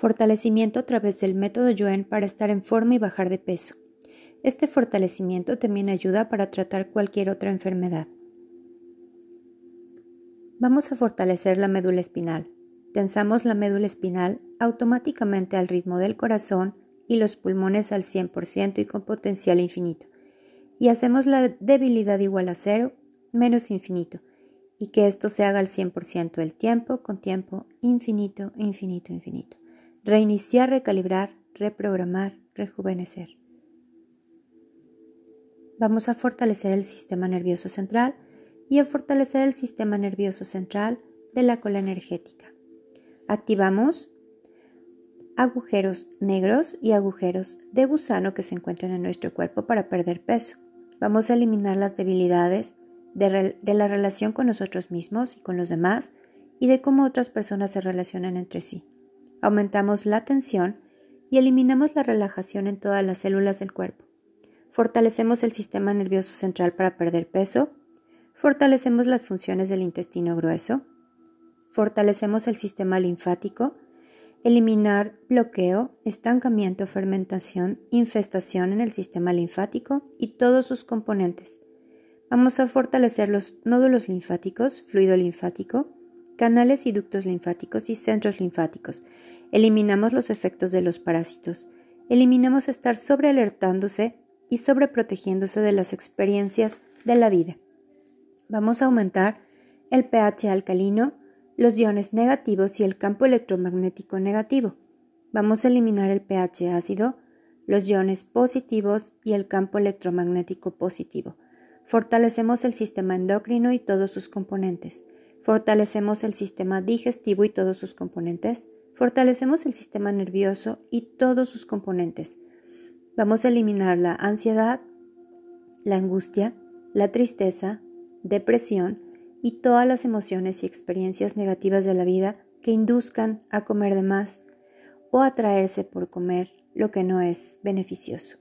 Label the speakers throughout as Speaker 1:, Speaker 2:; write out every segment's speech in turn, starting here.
Speaker 1: Fortalecimiento a través del método Yuen para estar en forma y bajar de peso. Este fortalecimiento también ayuda para tratar cualquier otra enfermedad. Vamos a fortalecer la médula espinal. Tensamos la médula espinal automáticamente al ritmo del corazón y los pulmones al 100% y con potencial infinito. Y hacemos la debilidad igual a cero menos infinito. Y que esto se haga al 100% el tiempo con tiempo infinito, infinito, infinito. Reiniciar, recalibrar, reprogramar, rejuvenecer. Vamos a fortalecer el sistema nervioso central y a fortalecer el sistema nervioso central de la cola energética. Activamos agujeros negros y agujeros de gusano que se encuentran en nuestro cuerpo para perder peso. Vamos a eliminar las debilidades de, la relación con nosotros mismos y con los demás y de cómo otras personas se relacionan entre sí. Aumentamos la tensión y eliminamos la relajación en todas las células del cuerpo. Fortalecemos el sistema nervioso central para perder peso. Fortalecemos las funciones del intestino grueso Fortalecemos el sistema linfático, eliminar bloqueo, estancamiento, fermentación, infestación en el sistema linfático y todos sus componentes. Vamos a fortalecer los nódulos linfáticos, fluido linfático, canales y ductos linfáticos y centros linfáticos. Eliminamos los efectos de los parásitos. Eliminamos estar sobrealertándose y sobreprotegiéndose de las experiencias de la vida. Vamos a aumentar el pH alcalino, los iones negativos y el campo electromagnético negativo. Vamos a eliminar el pH ácido, los iones positivos y el campo electromagnético positivo. Fortalecemos el sistema endocrino y todos sus componentes. Fortalecemos el sistema digestivo y todos sus componentes. Fortalecemos el sistema nervioso y todos sus componentes. Vamos a eliminar la ansiedad, la angustia, la tristeza, depresión, y todas las emociones y experiencias negativas de la vida que induzcan a comer de más o atraerse por comer lo que no es beneficioso.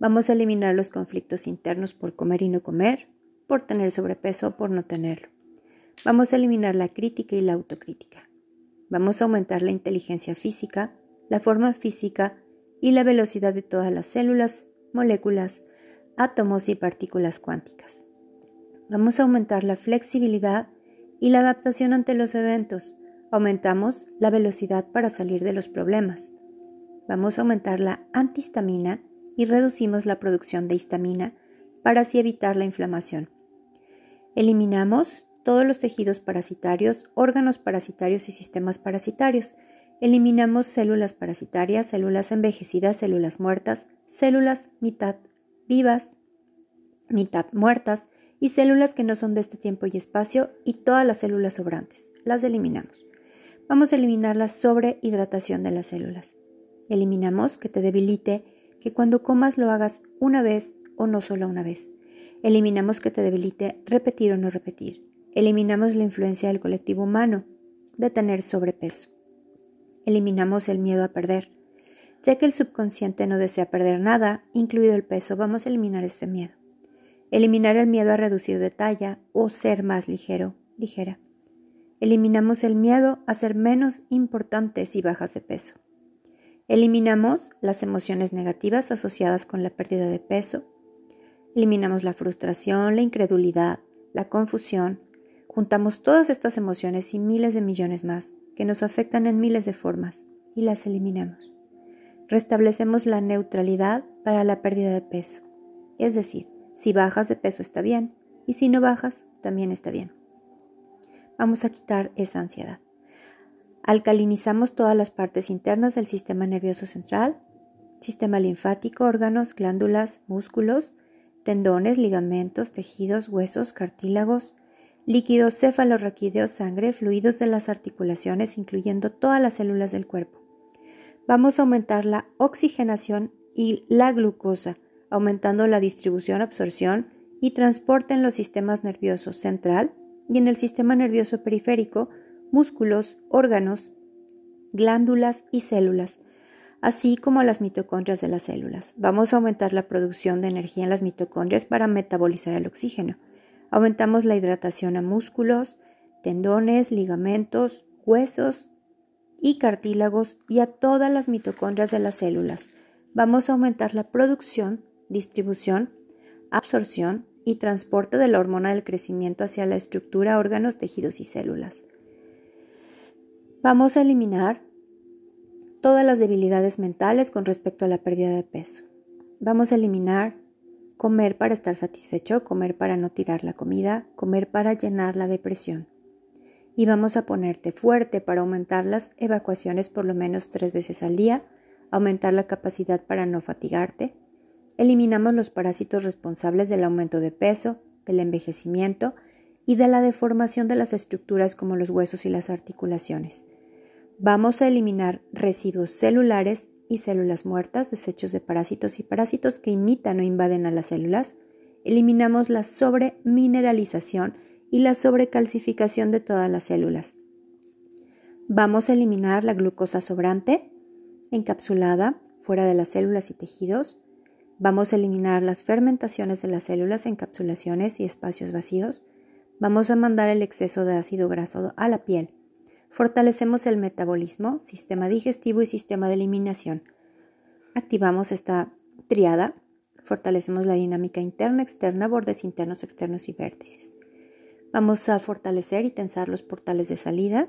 Speaker 1: Vamos a eliminar los conflictos internos por comer y no comer, por tener sobrepeso o por no tenerlo. Vamos a eliminar la crítica y la autocrítica. Vamos a aumentar la inteligencia física, la forma física y la velocidad de todas las células, moléculas, átomos y partículas cuánticas. Vamos a aumentar la flexibilidad y la adaptación ante los eventos. Aumentamos la velocidad para salir de los problemas. Vamos a aumentar la antihistamina y reducimos la producción de histamina para así evitar la inflamación. Eliminamos todos los tejidos parasitarios, órganos parasitarios y sistemas parasitarios. Eliminamos células parasitarias, células envejecidas, células muertas, células mitad vivas, mitad muertas, y células que no son de este tiempo y espacio y todas las células sobrantes. Las eliminamos. Vamos a eliminar la sobrehidratación de las células. Eliminamos que te debilite, que cuando comas lo hagas una vez o no solo una vez. Eliminamos que te debilite repetir o no repetir. Eliminamos la influencia del colectivo humano de tener sobrepeso. Eliminamos el miedo a perder. Ya que el subconsciente no desea perder nada, incluido el peso, vamos a eliminar este miedo eliminar el miedo a reducir de talla o ser más ligero, ligera. Eliminamos el miedo a ser menos importantes y bajas de peso. Eliminamos las emociones negativas asociadas con la pérdida de peso. Eliminamos la frustración, la incredulidad, la confusión. Juntamos todas estas emociones y miles de millones más que nos afectan en miles de formas y las eliminamos. Restablecemos la neutralidad para la pérdida de peso, es decir, si bajas de peso está bien y si no bajas también está bien. Vamos a quitar esa ansiedad. Alcalinizamos todas las partes internas del sistema nervioso central, sistema linfático, órganos, glándulas, músculos, tendones, ligamentos, tejidos, huesos, cartílagos, líquidos cefalorraquídeos, sangre, fluidos de las articulaciones, incluyendo todas las células del cuerpo. Vamos a aumentar la oxigenación y la glucosa aumentando la distribución, absorción y transporte en los sistemas nerviosos central y en el sistema nervioso periférico, músculos, órganos, glándulas y células, así como las mitocondrias de las células. Vamos a aumentar la producción de energía en las mitocondrias para metabolizar el oxígeno. Aumentamos la hidratación a músculos, tendones, ligamentos, huesos y cartílagos y a todas las mitocondrias de las células. Vamos a aumentar la producción, distribución, absorción y transporte de la hormona del crecimiento hacia la estructura, órganos, tejidos y células. Vamos a eliminar todas las debilidades mentales con respecto a la pérdida de peso. Vamos a eliminar comer para estar satisfecho, comer para no tirar la comida, comer para llenar la depresión. Y vamos a ponerte fuerte para aumentar las evacuaciones por lo menos tres veces al día, aumentar la capacidad para no fatigarte. Eliminamos los parásitos responsables del aumento de peso, del envejecimiento y de la deformación de las estructuras como los huesos y las articulaciones. Vamos a eliminar residuos celulares y células muertas, desechos de parásitos y parásitos que imitan o invaden a las células. Eliminamos la sobremineralización y la sobrecalcificación de todas las células. Vamos a eliminar la glucosa sobrante, encapsulada, fuera de las células y tejidos. Vamos a eliminar las fermentaciones de las células, encapsulaciones y espacios vacíos. Vamos a mandar el exceso de ácido graso a la piel Fortalecemos el metabolismo, sistema digestivo y sistema de eliminación. Activamos esta triada. Fortalecemos la dinámica interna, externa, bordes internos, externos y vértices. Vamos a fortalecer y tensar los portales de salida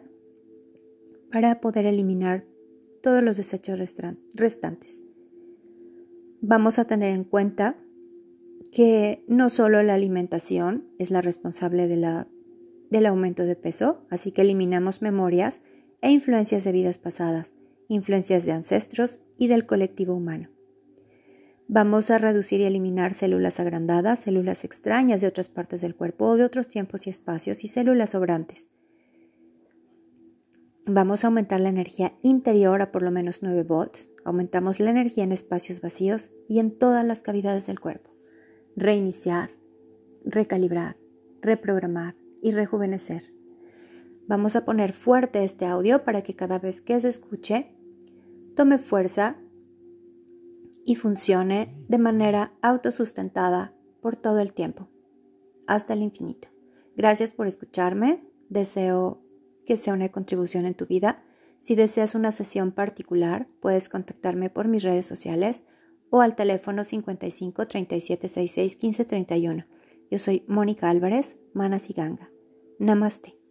Speaker 1: para poder eliminar todos los desechos restantes. Vamos a tener en cuenta que no solo la alimentación es la responsable de la del aumento de peso, así que eliminamos memorias e influencias de vidas pasadas, influencias de ancestros y del colectivo humano. Vamos a reducir y eliminar células agrandadas, células extrañas de otras partes del cuerpo o de otros tiempos y espacios y células sobrantes. Vamos a aumentar la energía interior a por lo menos 9 volts. Aumentamos la energía en espacios vacíos y en todas las cavidades del cuerpo. Reiniciar, recalibrar, reprogramar, y rejuvenecer. Vamos a poner fuerte este audio para que cada vez que se escuche tome fuerza y funcione de manera autosustentada por todo el tiempo, hasta el infinito. Gracias por escucharme. Deseo que sea una contribución en tu vida. Si deseas una sesión particular, puedes contactarme por mis redes sociales o al teléfono 55 37 66 15 31. Yo soy Mónica Álvarez, Ganga. Namaste.